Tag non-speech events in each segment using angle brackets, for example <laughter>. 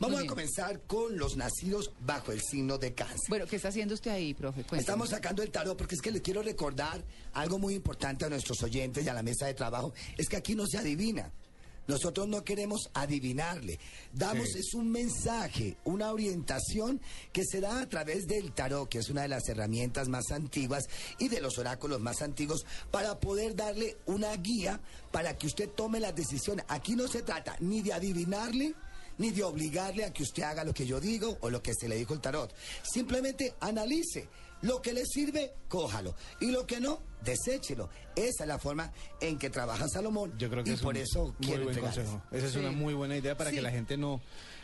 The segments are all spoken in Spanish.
Vamos a comenzar con los nacidos bajo el signo de cáncer. Bueno, ¿qué está haciendo usted ahí, profe? Estamos sacando el tarot porque es que le quiero recordar algo muy importante a nuestros oyentes y a la mesa de trabajo. Es que aquí no se adivina. Nosotros no queremos adivinarle. Damos es un mensaje, una orientación que se da a través del tarot, que es una de las herramientas más antiguas y de los oráculos más antiguos, para poder darle una guía para que usted tome las decisiones. Aquí no se trata ni de adivinarle, ni de obligarle a que usted haga lo que yo digo o lo que se le dijo el tarot. Simplemente analice. Lo que le sirve, cójalo. Y lo que no, deséchelo. Esa es la forma en que trabaja Salomón. Yo creo que y es por un eso muy quiero buen consejo. Esa es una muy buena idea para Sí. que la gente no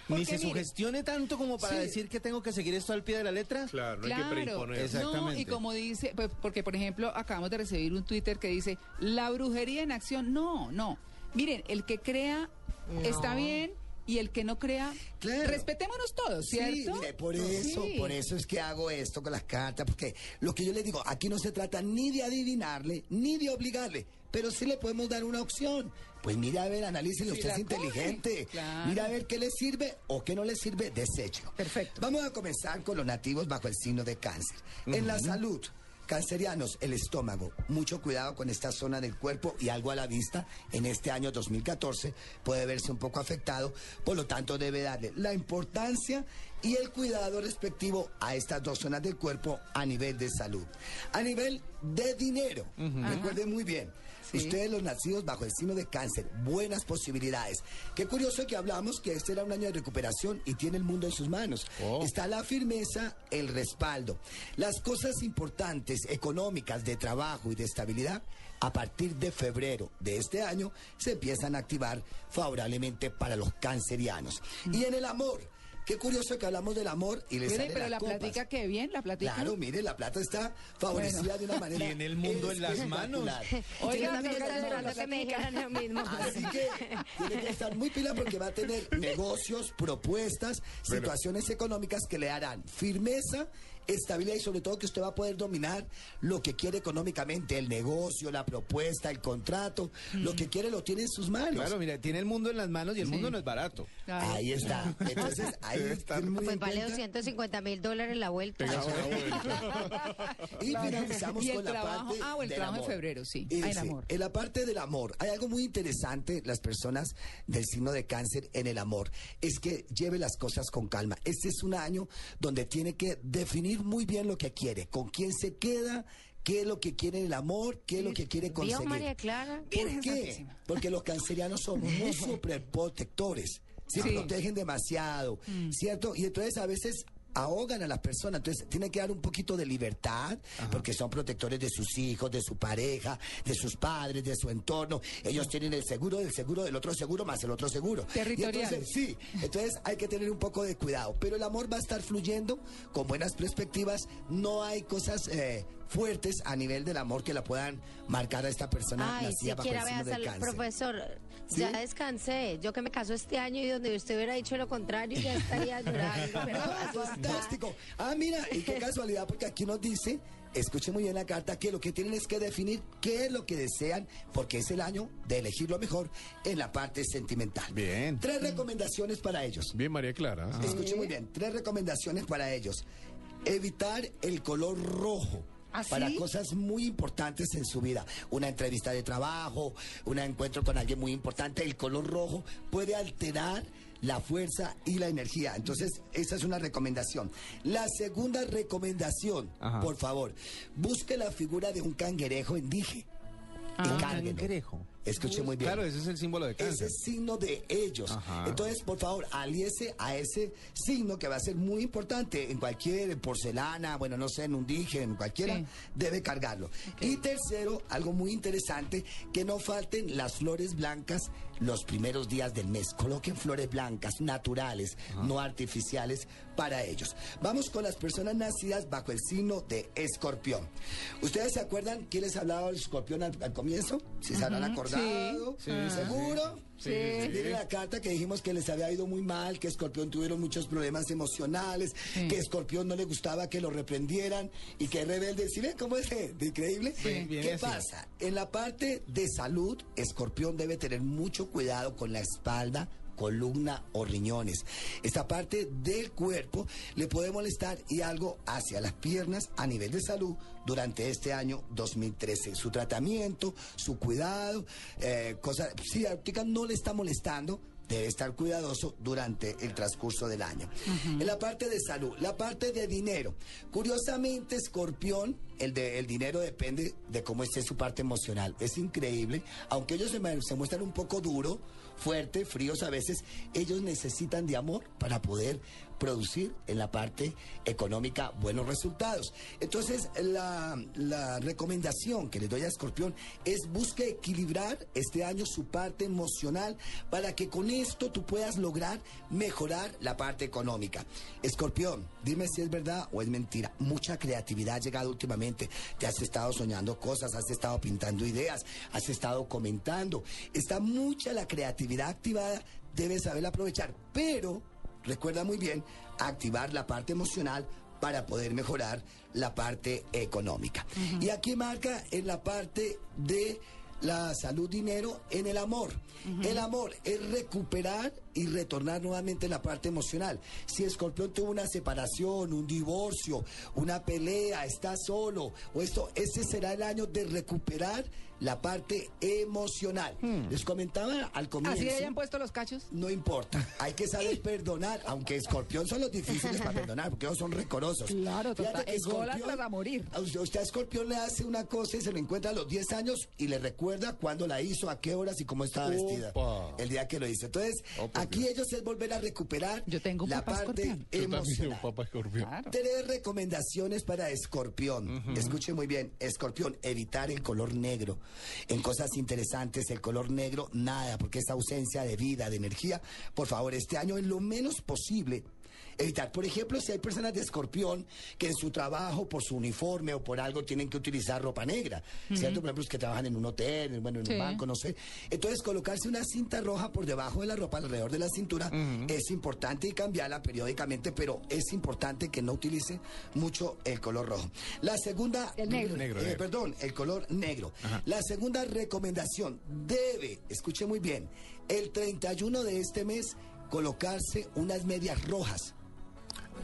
ni se mire- sugestione tanto como para Sí. decir que tengo que seguir esto al pie de la letra. Claro, no hay Claro, que preimponer. no, Exactamente. y como dice, pues, porque por ejemplo acabamos de recibir un Twitter que dice, la brujería en acción, no, no. Miren, el que crea está bien y el que no crea, Claro. respetémonos todos, Sí, ¿cierto? mire, por eso, Sí. por eso es que hago esto con las cartas, porque lo que yo le digo, aquí no se trata ni de adivinarle, ni de obligarle, pero sí le podemos dar una opción. Pues mira a ver, analícele, Sí, usted es inteligente. claro. Mira a ver qué le sirve o qué no le sirve, desecho. Perfecto. Vamos a comenzar con los nativos bajo el signo de cáncer. En la salud, cancerianos, el estómago. Mucho cuidado con esta zona del cuerpo y algo a la vista. En este año 2014 puede verse un poco afectado, por lo tanto debe darle la importancia y el cuidado respectivo a estas dos zonas del cuerpo a nivel de salud. A nivel de dinero, recuerden muy bien. Sí. Ustedes los nacidos bajo el signo de cáncer, buenas posibilidades. Qué curioso que hablamos que este era un año de recuperación y tiene el mundo en sus manos. Está la firmeza, el respaldo. Las cosas importantes, económicas, de trabajo y de estabilidad, a partir de febrero de este año, se empiezan a activar favorablemente para los cancerianos. Y en el amor, qué curioso que hablamos del amor y les Mire, sale pero la copas. platica que bien, la platica. Claro, mire, la plata está favorecida de una manera. Tiene el mundo en las manos. Oiga, también manera- esperando que me dijeran lo mismo. Así que tiene que estar muy pila porque va a tener <laughs> negocios, propuestas, situaciones económicas que le harán firmeza, estabilidad y sobre todo que usted va a poder dominar lo que quiere económicamente, el negocio, la propuesta, el contrato, lo que quiere lo tiene en sus manos. Claro, mira, tiene el mundo en las manos y el mundo no es barato. Claro. Ahí está. <laughs> Entonces, ahí muy Pues en vale cuenta. 250 mil dólares la vuelta. <laughs> Y finalizamos Y con la parte ah, o el del trabajo en amor. febrero, sí. Eh, Ah, el amor. En la parte del amor, hay algo muy interesante, las personas del signo de cáncer en el amor, es que lleve las cosas con calma. Este es un año donde tiene que definir muy bien lo que quiere, con quién se queda, qué es lo que quiere el amor, qué es lo que quiere ¿Vio conseguir. María Clara? ¿Por qué? Porque los cancerianos son <laughs> muy superprotectores. Se Sí. protegen demasiado, ¿cierto? Y entonces a veces ahogan a las personas, entonces tienen que dar un poquito de libertad, porque son protectores de sus hijos, de su pareja, de sus padres, de su entorno. Ellos tienen el seguro del seguro del otro seguro más el otro seguro. Y Territoriales. entonces, sí, entonces hay que tener un poco de cuidado, pero el amor va a estar fluyendo con buenas perspectivas, no hay cosas eh, fuertes a nivel del amor que la puedan marcar a esta persona Ay, nacida bajo el signo del cáncer. profesor. ¿Sí? Ya descansé. Yo que me caso este año y donde usted hubiera dicho lo contrario, ya estaría llorando. <laughs> Ah, fantástico. Ah, mira, y qué casualidad, porque aquí nos dice, escuche muy bien la carta, que lo que tienen es que definir qué es lo que desean, porque es el año de elegir lo mejor en la parte sentimental. Bien. Tres recomendaciones para ellos. Bien, María Clara. Escuche muy bien, tres recomendaciones para ellos. Evitar el color rojo. ¿Ah, sí? Para cosas muy importantes en su vida. Una entrevista de trabajo, un encuentro con alguien muy importante. El color rojo puede alterar la fuerza y la energía. Entonces, esa es una recomendación. La segunda recomendación, Ajá. por favor, busque la figura de un cangrejo en dije. Ah, cangrejo. Escuche muy bien. Claro, ese es el símbolo de Ese cáncer. es signo de ellos. Ajá. Entonces, por favor, aliese a ese signo que va a ser muy importante en cualquier porcelana, bueno, no sé, en un dije, en cualquiera, Sí. debe cargarlo. Y tercero, algo muy interesante, que no falten las flores blancas los primeros días del mes. Coloquen flores blancas, naturales, no artificiales, para ellos. Vamos con las personas nacidas bajo el signo de escorpión. ¿Ustedes se acuerdan quién les hablaba del escorpión al, al comienzo? Si se habrán acordado. Sí. Sí, sí, ¿Seguro? Sí, sí, sí. Miren la carta que dijimos que les había ido muy mal, que Escorpión tuvieron muchos problemas emocionales, que Escorpión no le gustaba que lo reprendieran y que es rebelde. ¿Sí ven cómo es de, de increíble? Sí, bien ¿Qué pasa? En la parte de salud, Escorpión debe tener mucho cuidado con la espalda columna o riñones. Esta parte del cuerpo le puede molestar y algo hacia las piernas a nivel de salud durante este año 2013. Su tratamiento, su cuidado, eh, cosas, si ahorita no le está molestando, debe estar cuidadoso durante el transcurso del año. En la parte de salud, la parte de dinero. Curiosamente, Escorpión, el, de, el dinero depende de cómo esté su parte emocional. Es increíble, aunque ellos se, se muestran un poco duro, fuerte, fríos a veces, ellos necesitan de amor para poder producir en la parte económica buenos resultados. Entonces, la, la recomendación que les doy a Escorpión es busque equilibrar este año su parte emocional para que con esto tú puedas lograr mejorar la parte económica. Escorpión, dime si es verdad o es mentira. Mucha creatividad ha llegado últimamente. Te has estado soñando cosas, has estado pintando ideas, has estado comentando. Está mucha la creatividad activada, debes saberla aprovechar. Pero recuerda muy bien activar la parte emocional para poder mejorar la parte económica. Y aquí marca en la parte de la salud, dinero, en el amor. El amor es recuperar y retornar nuevamente la parte emocional. Si Escorpión tuvo una separación, un divorcio, una pelea, está solo, o esto, este será el año de recuperar la parte emocional. Les comentaba al comienzo. ¿Así hayan puesto los cachos? No importa, hay que saber <laughs> perdonar, aunque escorpión son los difíciles para <laughs> perdonar, porque ellos son recorosos. Claro, total, Fíjate que ególatras a morir. a usted, usted a escorpión le hace una cosa y se lo encuentra a los 10 años y le recuerda cuándo la hizo, a qué horas y cómo estaba vestida. Opa. El día que lo hizo. Entonces, por aquí ellos es volver a recuperar Yo tengo un la papá parte escorpión. emocional. escorpión. Claro. Tres recomendaciones para escorpión. Escuche muy bien, escorpión, evitar el color negro. En cosas interesantes, el color negro, nada, porque es ausencia de vida, de energía. Por favor, este año en lo menos posible. Evitar, por ejemplo, si hay personas de escorpión que en su trabajo, por su uniforme o por algo, tienen que utilizar ropa negra, ¿cierto? Por ejemplo, los que trabajan en un hotel, bueno, en Sí. un banco, no sé. Entonces, colocarse una cinta roja por debajo de la ropa, alrededor de la cintura, es importante y cambiarla periódicamente, pero es importante que no utilice mucho el color rojo. La segunda... El negro. Negro, eh, negro. Perdón, el color negro. La segunda recomendación debe, escuche muy bien, el 31 de este mes colocarse unas medias rojas.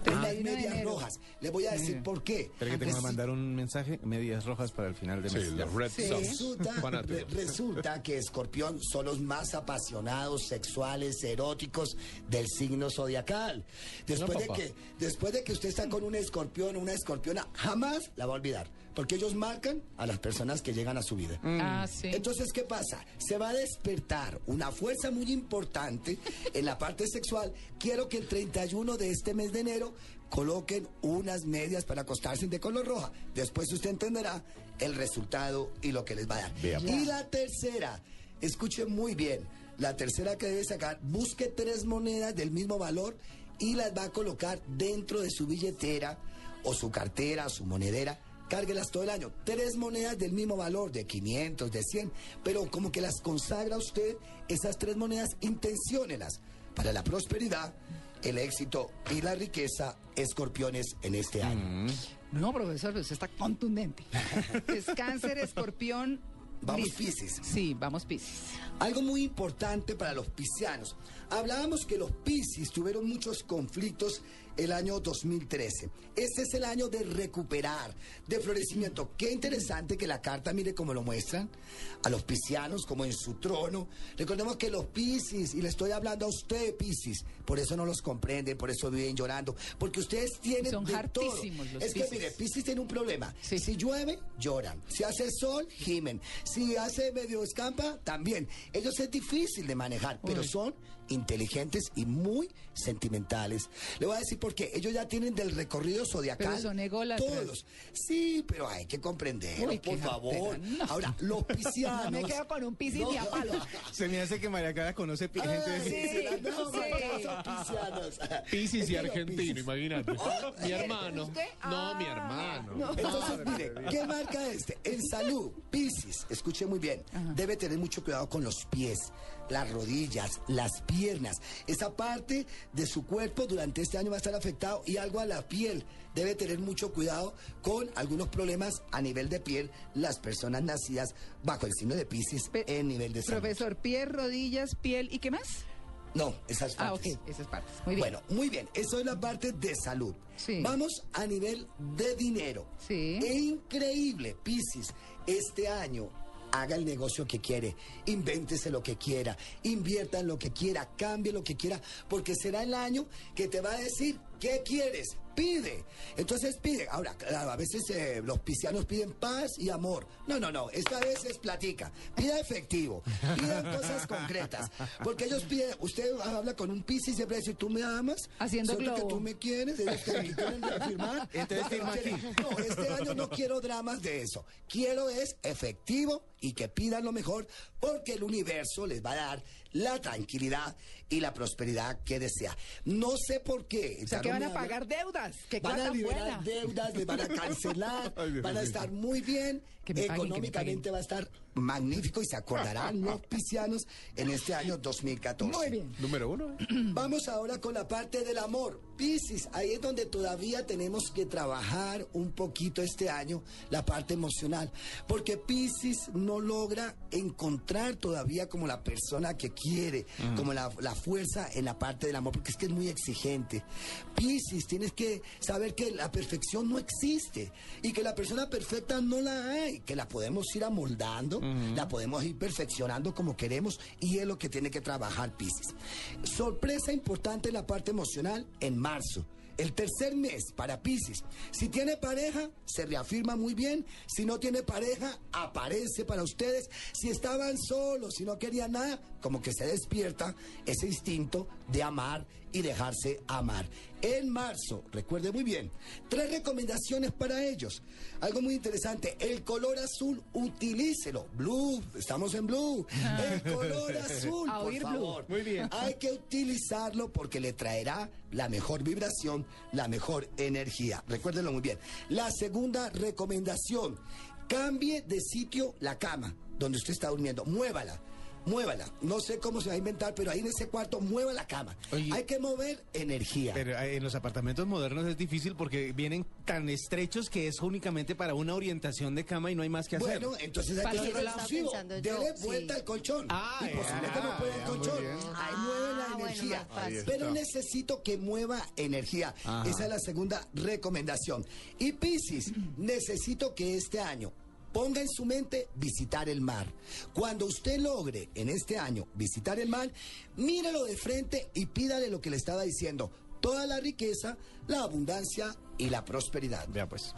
Unas 31 de medias enero. rojas. Le voy a decir por qué. Espera que tengo que mandar un mensaje, medias rojas para el final de Sí, mes. los Red Sí. Sox. Resulta, Fanáticos. re- resulta que Escorpión son los más apasionados, sexuales, eróticos del signo zodiacal. Después, No, de que, después de que usted está con un escorpión una escorpiona, jamás la va a olvidar. Porque ellos marcan a las personas que llegan a su vida. Ah, sí. Entonces, ¿qué pasa? Se va a despertar una fuerza muy importante en la parte sexual. Quiero que el 31 de este mes de enero coloquen unas medias para acostarse de color roja. Después usted entenderá el resultado y lo que les va a dar. Vea, Y la tercera, escuche muy bien, la tercera que debe sacar, busque tres monedas del mismo valor y las va a colocar dentro de su billetera o su cartera, su monedera. Cárguelas todo el año. Tres monedas del mismo valor, de 500, de 100, pero como que las consagra usted, esas tres monedas, intenciónelas para la prosperidad, el éxito y la riqueza, escorpiones en este año. No, profesor, usted está contundente. <laughs> es cáncer, escorpión. Vamos. Piscis. Sí, vamos Piscis. Algo muy importante para los piscianos. Hablábamos que los piscis tuvieron muchos conflictos el año 2013. Este es el año de recuperar, de florecimiento. Qué interesante que la carta, mire cómo lo muestran, a los piscianos como en su trono. Recordemos que los piscis, y le estoy hablando a usted, piscis, por eso no los comprenden, por eso viven llorando, porque ustedes tienen Son de todo. hartísimos los Es que mire, piscis tiene un problema. Sí. Si llueve, lloran. Si hace sol, gimen. Si hace medio escampa, también. Ellos es difícil de manejar, pero son inteligentes y muy sentimentales. Le voy a decir por qué. Ellos ya tienen del recorrido zodiacal. Pero son ególatras. Todos. Sí, pero hay que comprender, Uy, por favor. no. Ahora, <laughs> los piscianos. Me quedo con un piscis y a palo. <laughs> Se me hace que María Clara conoce Ah, gente de... sí, no, sí. no, son piscianos. <laughs> Piscis Es y argentino, piscis- imagínate. Ah, Mi hermano. ¿Usted? No, mi Ah, hermano. Entonces, mire, ¿qué marca este? En salud, Piscis, escuche muy bien, debe tener mucho cuidado con los pies, las rodillas, las piernas. Esa parte de su cuerpo durante este año va a estar afectado y algo a la piel. Debe tener mucho cuidado con algunos problemas a nivel de piel las personas nacidas bajo el signo de Piscis Pe- en nivel de salud. Profesor, pies, rodillas, piel y qué más? No, esas Ah, partes. ok, esas partes. Muy bien. Bueno, muy bien. Eso es la parte de salud. Sí. Vamos a nivel de dinero. Sí. E increíble, Piscis. Este año haga el negocio que quiere, invéntese lo que quiera, invierta en lo que quiera, cambie lo que quiera, porque será el año que te va a decir qué quieres. Pide. Entonces pide. Ahora, claro, a veces eh, los piscianos piden paz y amor. No, no, no. Esta vez es platica. Pida efectivo. Pidan <laughs> cosas concretas. Porque ellos piden. Usted habla con un piscis y siempre dice, ¿tú me amas? Haciendo ¿Siento que globo. tú me quieres? ¿Ellos te quieren reafirmar? Entonces. No, este año no quiero dramas de eso. Quiero es efectivo y que pidan lo mejor porque el universo les va a dar la tranquilidad y la prosperidad que desea. No sé por qué. o sea, que van a pagar deudas. ¡Qué Van a liberar buena! deudas, les van a <laughs> cancelar, Ay, Dios van a estar muy bien, Que me paguen, que me económicamente va a estar magnífico y se acordarán los <laughs> piscianos en este año 2014. Muy bien. Número uno. ¿eh? <clears throat> Vamos ahora con la parte del amor. Piscis, ahí es donde todavía tenemos que trabajar un poquito este año la parte emocional, porque Piscis no logra encontrar todavía como la persona que quiere, como la, la fuerza en la parte del amor, porque es que es muy exigente. Piscis, tienes que saber que la perfección no existe y que la persona perfecta no la hay, que la podemos ir amoldando, la podemos ir perfeccionando como queremos y es lo que tiene que trabajar Piscis. Sorpresa importante en la parte emocional en marzo. El tercer mes para Piscis. Si tiene pareja, se reafirma muy bien. Si no tiene pareja, aparece para ustedes. Si estaban solos, si no querían nada, como que se despierta ese instinto de amar y dejarse amar. En marzo, recuerde muy bien, tres recomendaciones para ellos. Algo muy interesante, el color azul, utilícelo. Blue, estamos en blue. El color <laughs> azul, A por blue. favor. Muy bien. Hay que utilizarlo porque le traerá la mejor vibración, la mejor energía. Recuérdenlo muy bien. La segunda recomendación, cambie de sitio la cama donde usted está durmiendo. Muévala. Muévala. No sé cómo se va a inventar, pero ahí en ese cuarto mueva la cama. Oye. Hay que mover energía. Pero eh, en los apartamentos modernos es difícil porque vienen tan estrechos que es únicamente para una orientación de cama y no hay más que hacer. Bueno, entonces hay Para que ser exclusivo. Dele sí. vuelta al colchón. Ah, Imposible ya, que no pueda el colchón. Ahí mueve la Ah, energía. Pero necesito que mueva energía. Ajá. Esa es la segunda recomendación. Y Piscis, necesito que este año ponga en su mente visitar el mar. Cuando usted logre en este año visitar el mar, míralo de frente y pídale lo que le estaba diciendo. Toda la riqueza, la abundancia y la prosperidad. Vea pues.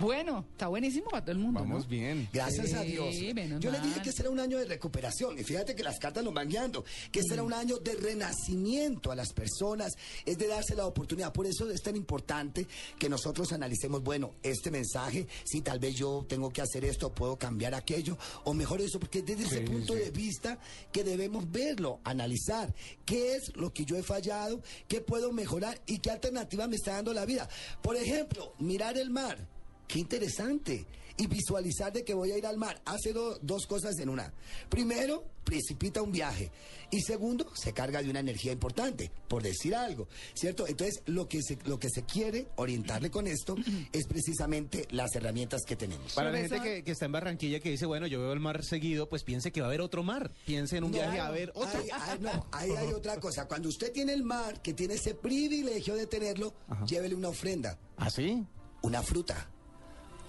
Bueno, está buenísimo para todo el mundo. Vamos ¿no? bien. Gracias a Dios. Yo le dije que será un año de recuperación y fíjate que las cartas nos van guiando, que será un año de renacimiento a las personas, es de darse la oportunidad. Por eso es tan importante que nosotros analicemos, bueno, este mensaje, si tal vez yo tengo que hacer esto, puedo cambiar aquello, o mejor eso, porque desde ese punto sí. de vista que debemos verlo, analizar qué es lo que yo he fallado, qué puedo mejorar y qué alternativa me está dando la vida. Por ejemplo, mirar el mar. Qué interesante. Y visualizar de que voy a ir al mar. Hace do- dos cosas en una. Primero, precipita un viaje. Y segundo, se carga de una energía importante, por decir algo. ¿Cierto? Entonces, lo que se, lo que se quiere orientarle con esto <clears throat> es precisamente las herramientas que tenemos. Para la gente que, que está en Barranquilla que dice, bueno, yo veo el mar seguido, pues piense que va a haber otro mar. Piense en un No, viaje a ver otro. ahí- ahí no, ahí hay otra cosa. Cuando usted tiene el mar, que tiene ese privilegio de tenerlo, llévele una ofrenda. ¿Ah, sí? una fruta,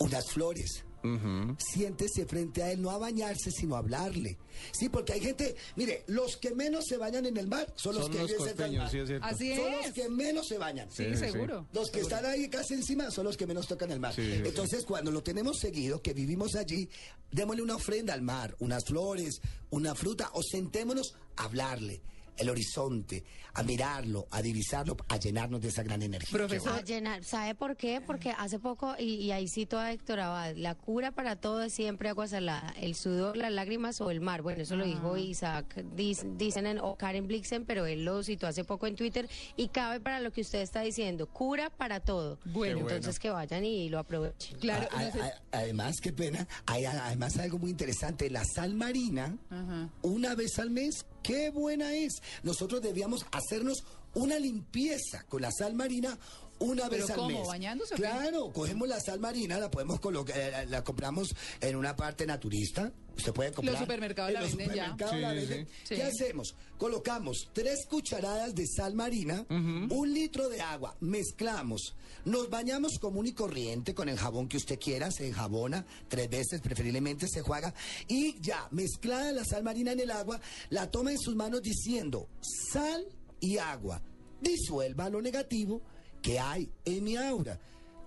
unas flores, Siéntese frente a él, no a bañarse, sino a hablarle. Sí, porque hay gente, mire, los que menos se bañan en el mar son los Son que los costeños, mar. sí es cierto. Así Son los que menos se bañan. Sí, seguro. Los que están ahí casi encima son los que menos tocan el mar. Sí, sí, Entonces, cuando lo tenemos seguido, que vivimos allí, démosle una ofrenda al mar, unas flores, una fruta, o sentémonos a hablarle el horizonte, a mirarlo, a divisarlo, a llenarnos de esa gran energía. Profesor. A llenar. ¿Sabe por qué? Porque hace poco, y, y ahí cito a Héctor Abad, la cura para todo es siempre agua salada. El sudor, las lágrimas o el mar. Bueno, eso lo dijo Isaac, dis- dicen en, o Karen Blixen, pero él lo citó hace poco en Twitter y cabe para lo que usted está diciendo. Cura para todo. Bueno. Qué entonces que vayan y lo aprovechen. Claro, A- a- no sé- a- además, qué pena, hay además algo muy interesante, la sal marina, una vez al mes, qué buena es. Nosotros debíamos hacernos una limpieza con la sal marina una ¿Pero vez al cómo, mes. bañándose? Claro, cogemos la sal marina, la podemos colocar, eh, la compramos en una parte naturista. Usted puede comprar. supermercados en la los venden ya. supermercados Sí, la sí, venden. sí. ¿Qué hacemos? Colocamos tres cucharadas de sal marina, un litro de agua, mezclamos, nos bañamos común y corriente con el jabón que usted quiera, se enjabona tres veces, preferiblemente se juega, y ya, mezclada la sal marina en el agua, la toma en sus manos diciendo sal y agua, disuelva lo negativo que hay en mi aura.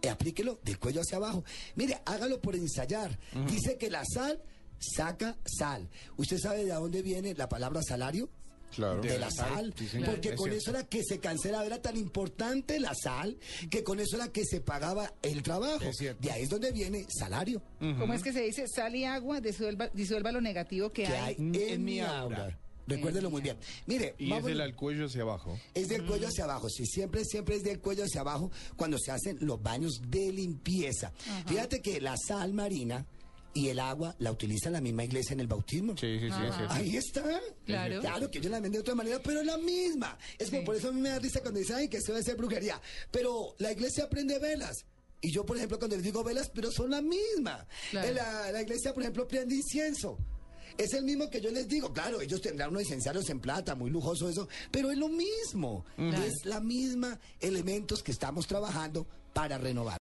Eh, aplíquelo del cuello hacia abajo. Mire, hágalo por ensayar. Dice que la sal saca sal. ¿Usted sabe de dónde viene la palabra salario? Claro. De la sal. sí, señor. porque Es con cierto. eso era que se cancelaba. Era tan importante la sal que con eso era que se pagaba el trabajo. De ahí es donde viene salario. ¿Cómo es que se dice? Sal y agua, disuelva, disuelva lo negativo que, Que hay. hay en, mi aura. Recuérdelo muy bien. Mire, Y es del al cuello hacia abajo. Es del cuello hacia abajo, sí, siempre, siempre es del cuello hacia abajo cuando se hacen los baños de limpieza. Fíjate que la sal marina y el agua la utiliza la misma iglesia en el bautismo. Sí, sí, sí, es cierto. Ahí está. Claro. Claro que ellos la ven de otra manera, pero es la misma. Es Sí. por eso a mí me da risa cuando dicen, ay, que eso debe ser brujería. Pero la iglesia aprende velas. Y yo, por ejemplo, cuando les digo velas, pero son la misma. Claro. Eh, La, la iglesia, por ejemplo, prende incienso. Es el mismo que yo les digo. Claro, ellos tendrán unos incenciarios en plata, muy lujoso eso, pero es lo mismo. Es la misma elementos que estamos trabajando para renovar.